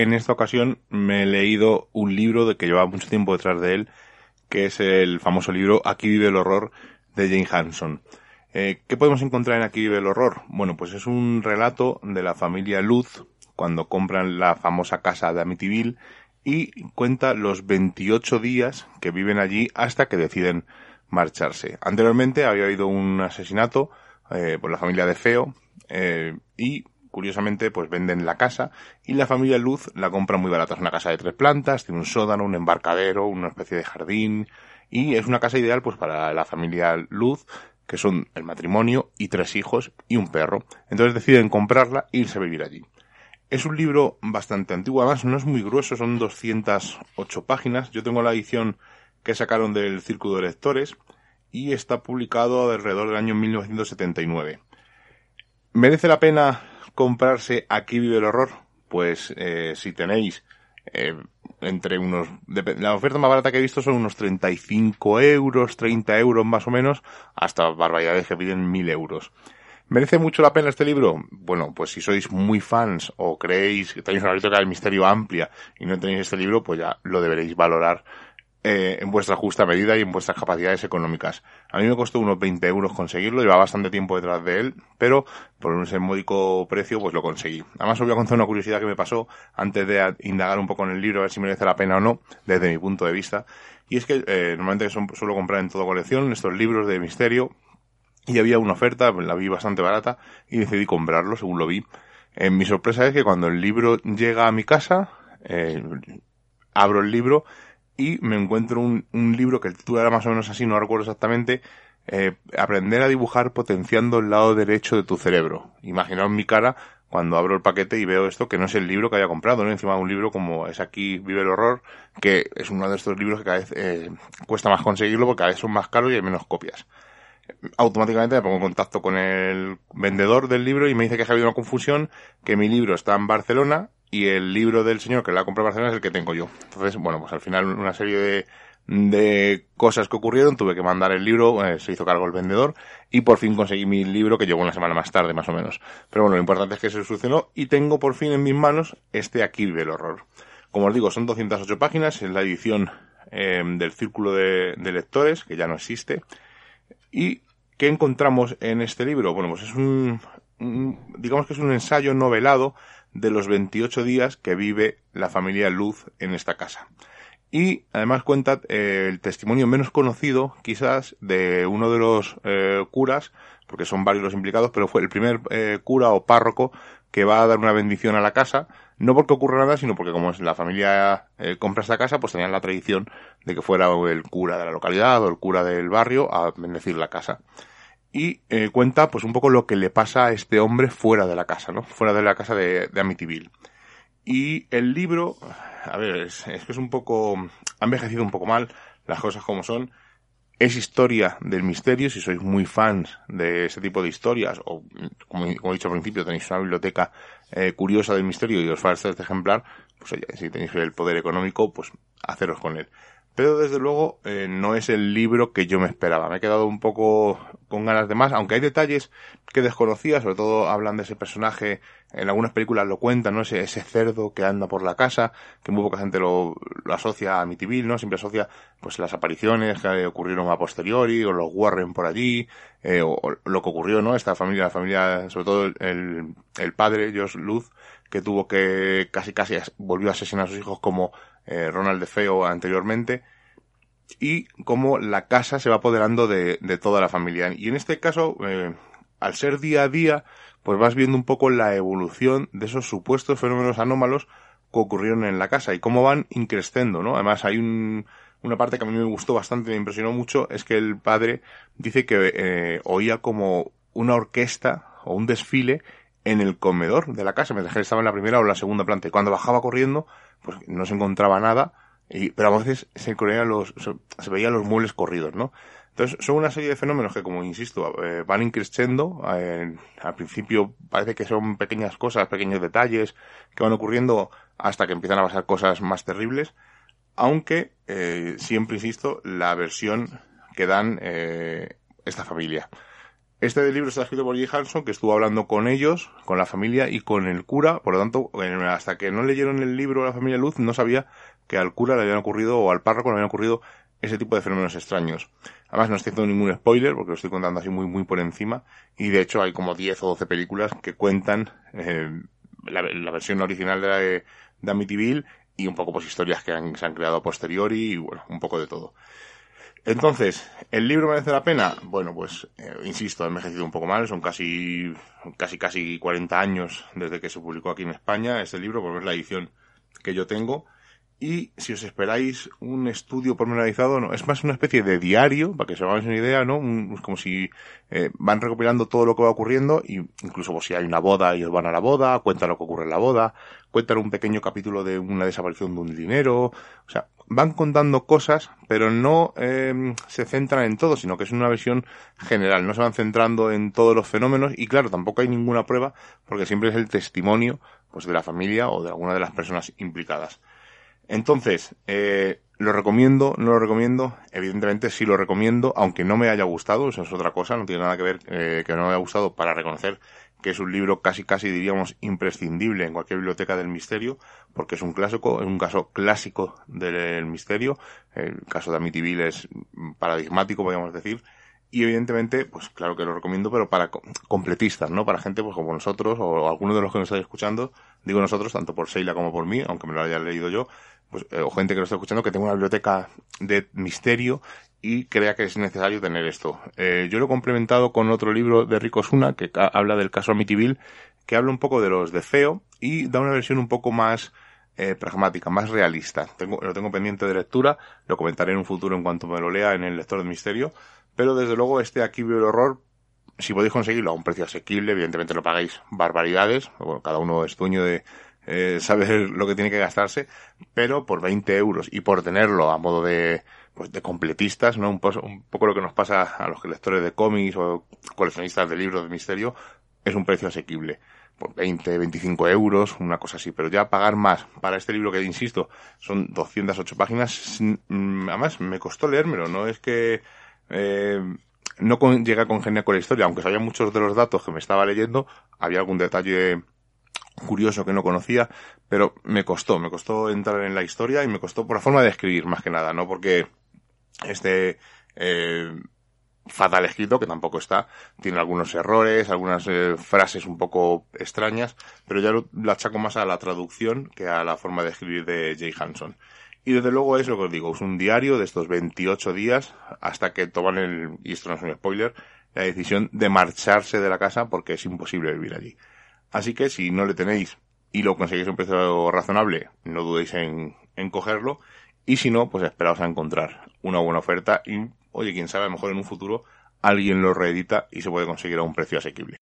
En esta ocasión me he leído un libro de que llevaba mucho tiempo detrás de él, que es el famoso libro Aquí vive el horror de Jane Hanson. Eh, ¿Qué podemos encontrar en Aquí vive el horror? Bueno, pues es un relato de la familia Luz cuando compran la famosa casa de Amityville y cuenta los 28 días que viven allí hasta que deciden marcharse. Anteriormente había habido un asesinato eh, por la familia de Feo eh, y curiosamente pues venden la casa y la familia Luz la compra muy barata. Es una casa de tres plantas, tiene un sótano, un embarcadero, una especie de jardín y es una casa ideal pues para la familia Luz que son el matrimonio y tres hijos y un perro. Entonces deciden comprarla e irse a vivir allí. Es un libro bastante antiguo, además no es muy grueso, son 208 páginas. Yo tengo la edición que sacaron del Círculo de Lectores y está publicado alrededor del año 1979. ¿Merece la pena comprarse Aquí vive el horror? Pues eh, si tenéis eh, entre unos... La oferta más barata que he visto son unos 35 euros, 30 euros más o menos, hasta barbaridades que piden 1000 euros. ¿Merece mucho la pena este libro? Bueno, pues si sois muy fans o creéis que tenéis una biblioteca del misterio amplia y no tenéis este libro, pues ya lo deberéis valorar eh, en vuestra justa medida y en vuestras capacidades económicas. A mí me costó unos 20 euros conseguirlo, lleva bastante tiempo detrás de él, pero por ese módico precio pues lo conseguí. Además os voy a contar una curiosidad que me pasó antes de indagar un poco en el libro, a ver si merece la pena o no, desde mi punto de vista. Y es que eh, normalmente suelo comprar en toda colección estos libros de misterio y había una oferta, la vi bastante barata y decidí comprarlo según lo vi. Eh, mi sorpresa es que cuando el libro llega a mi casa, eh, abro el libro y me encuentro un, libro que el título era más o menos así, no recuerdo exactamente, eh, aprender a dibujar potenciando el lado derecho de tu cerebro. Imaginaos mi cara cuando abro el paquete y veo esto, que no es el libro que haya comprado, ¿no? Encima de un libro como es aquí Vive el Horror, que es uno de estos libros que cada vez eh, cuesta más conseguirlo porque cada vez son más caros y hay menos copias automáticamente me pongo en contacto con el vendedor del libro y me dice que ha habido una confusión, que mi libro está en Barcelona y el libro del señor que la ha comprado en Barcelona es el que tengo yo. Entonces, bueno, pues al final una serie de, de cosas que ocurrieron, tuve que mandar el libro, eh, se hizo cargo el vendedor y por fin conseguí mi libro que llegó una semana más tarde más o menos. Pero bueno, lo importante es que se solucionó y tengo por fin en mis manos este aquí del horror. Como os digo, son 208 páginas, es la edición eh, del Círculo de, de Lectores, que ya no existe. ¿Y qué encontramos en este libro? Bueno, pues es un, digamos que es un ensayo novelado de los 28 días que vive la familia Luz en esta casa. Y además cuenta eh, el testimonio menos conocido, quizás, de uno de los eh, curas, porque son varios los implicados, pero fue el primer eh, cura o párroco que va a dar una bendición a la casa, no porque ocurra nada, sino porque como la familia eh, compra esta casa, pues tenían la tradición de que fuera el cura de la localidad o el cura del barrio a bendecir la casa. Y eh, cuenta pues un poco lo que le pasa a este hombre fuera de la casa, ¿no? Fuera de la casa de, de Amityville. Y el libro, a ver, es, que es un poco, ha envejecido un poco mal, las cosas como son, es historia del misterio, si sois muy fans de ese tipo de historias, o como, he dicho al principio, tenéis una biblioteca eh, curiosa del misterio y os falta este ejemplar, pues oye, si tenéis el poder económico, pues haceros con él. Pero desde luego eh, no es el libro que yo me esperaba. Me he quedado un poco con ganas de más, aunque hay detalles que desconocía, sobre todo hablan de ese personaje, en algunas películas lo cuentan, ¿no? Ese, ese cerdo que anda por la casa, que muy poca gente lo, lo asocia a Mitiville, ¿no? Siempre asocia, pues, las apariciones que ocurrieron a posteriori, o los Warren por allí, eh, o, lo que ocurrió, ¿no? Esta familia, la familia, sobre todo el, el padre, Josh Luz, que tuvo que casi casi volvió a asesinar a sus hijos como eh, Ronald de Feo anteriormente, y cómo la casa se va apoderando de, toda la familia. Y en este caso, eh, al ser día a día, pues vas viendo un poco la evolución de esos supuestos fenómenos anómalos que ocurrieron en la casa y cómo van increciendo, ¿no? Además hay un, una parte que a mí me gustó bastante, me impresionó mucho, es que el padre dice que eh, oía como una orquesta o un desfile en el comedor de la casa, mientras que estaba en la primera o la segunda planta. Y cuando bajaba corriendo, pues no se encontraba nada, y, pero a veces se, los, se, veían los muebles corridos, ¿no? Entonces, son una serie de fenómenos que, como insisto, eh, van increciendo. Eh, al principio parece que son pequeñas cosas, pequeños detalles que van ocurriendo hasta que empiezan a pasar cosas más terribles. Aunque, eh, siempre insisto, la versión que dan esta familia. Este libro está escrito por J. Hanson, que estuvo hablando con ellos, con la familia y con el cura. Por lo tanto, hasta que no leyeron el libro la familia Luz, no sabía que al cura le habían ocurrido, o al párroco le habían ocurrido ese tipo de fenómenos extraños. Además, no estoy haciendo ningún spoiler, porque lo estoy contando así muy, muy por encima. Y de hecho, hay como 10 o 12 películas que cuentan eh, la, versión original de, de Amityville y un poco pues historias que se han creado a posteriori y bueno, un poco de todo. Entonces, ¿el libro merece la pena? Bueno, pues, eh, insisto, ha envejecido un poco mal, son casi, casi, casi 40 años desde que se publicó aquí en España este libro, porque es la edición que yo tengo. Y si os esperáis un estudio pormenorizado, no, es más una especie de diario, para que se hagáis una idea, ¿no? como si eh, van recopilando todo lo que va ocurriendo, y incluso pues, si hay una boda, ellos van a la boda, cuentan lo que ocurre en la boda, cuentan un pequeño capítulo de una desaparición de un dinero, o sea, van contando cosas, pero no eh, se centran en todo, sino que es una visión general, no se van centrando en todos los fenómenos, y claro, tampoco hay ninguna prueba, porque siempre es el testimonio pues de la familia o de alguna de las personas implicadas. Entonces, eh, ¿lo recomiendo? ¿No lo recomiendo? Evidentemente sí lo recomiendo, aunque no me haya gustado, eso es otra cosa, no tiene nada que ver eh, que no me haya gustado para reconocer que es un libro casi casi diríamos imprescindible en cualquier biblioteca del misterio, porque es un clásico, es un caso clásico del misterio, el caso de Amityville es paradigmático, podríamos decir, y evidentemente, pues claro que lo recomiendo, pero para completistas, ¿no? Para gente pues como nosotros o algunos de los que nos estáis escuchando, digo nosotros, tanto por Seila como por mí, aunque me lo haya leído yo, pues, eh, o gente que lo está escuchando que tenga una biblioteca de misterio y crea que es necesario tener esto. Eh, yo lo he complementado con otro libro de Rico Suna que habla del caso Amityville, que habla un poco de los de Feo y da una versión un poco más eh, pragmática, más realista. Tengo, lo tengo pendiente de lectura, lo comentaré en un futuro en cuanto me lo lea en el lector de misterio, pero desde luego este aquí veo el horror, si podéis conseguirlo a un precio asequible, evidentemente no pagáis barbaridades, bueno, cada uno es dueño de eh, saber lo que tiene que gastarse, pero por 20 euros y por tenerlo a modo de, pues de completistas, ¿no? Un, un poco lo que nos pasa a los lectores de cómics o coleccionistas de libros de misterio, es un precio asequible. Por 20, 25 euros, una cosa así. Pero ya pagar más para este libro que, insisto, son 208 páginas, mm, además me costó leérmelo, no es que eh, no con, llega a congeniar con la historia, aunque sabía muchos de los datos que me estaba leyendo, había algún detalle curioso que no conocía, pero me costó, me costó entrar en la historia y me costó por la forma de escribir más que nada, no porque este eh, fatal escrito, que tampoco está, tiene algunos errores, algunas eh, frases un poco extrañas, pero ya lo, achaco más a la traducción que a la forma de escribir de Jay Hanson. Y desde luego es lo que os digo, es un diario de estos 28 días hasta que toman el, y esto no es un spoiler, la decisión de marcharse de la casa porque es imposible vivir allí. Así que si no le tenéis y lo conseguís a un precio razonable, no dudéis en, en cogerlo y si no, pues esperaos a encontrar una buena oferta y, oye, quién sabe, a lo mejor en un futuro alguien lo reedita y se puede conseguir a un precio asequible.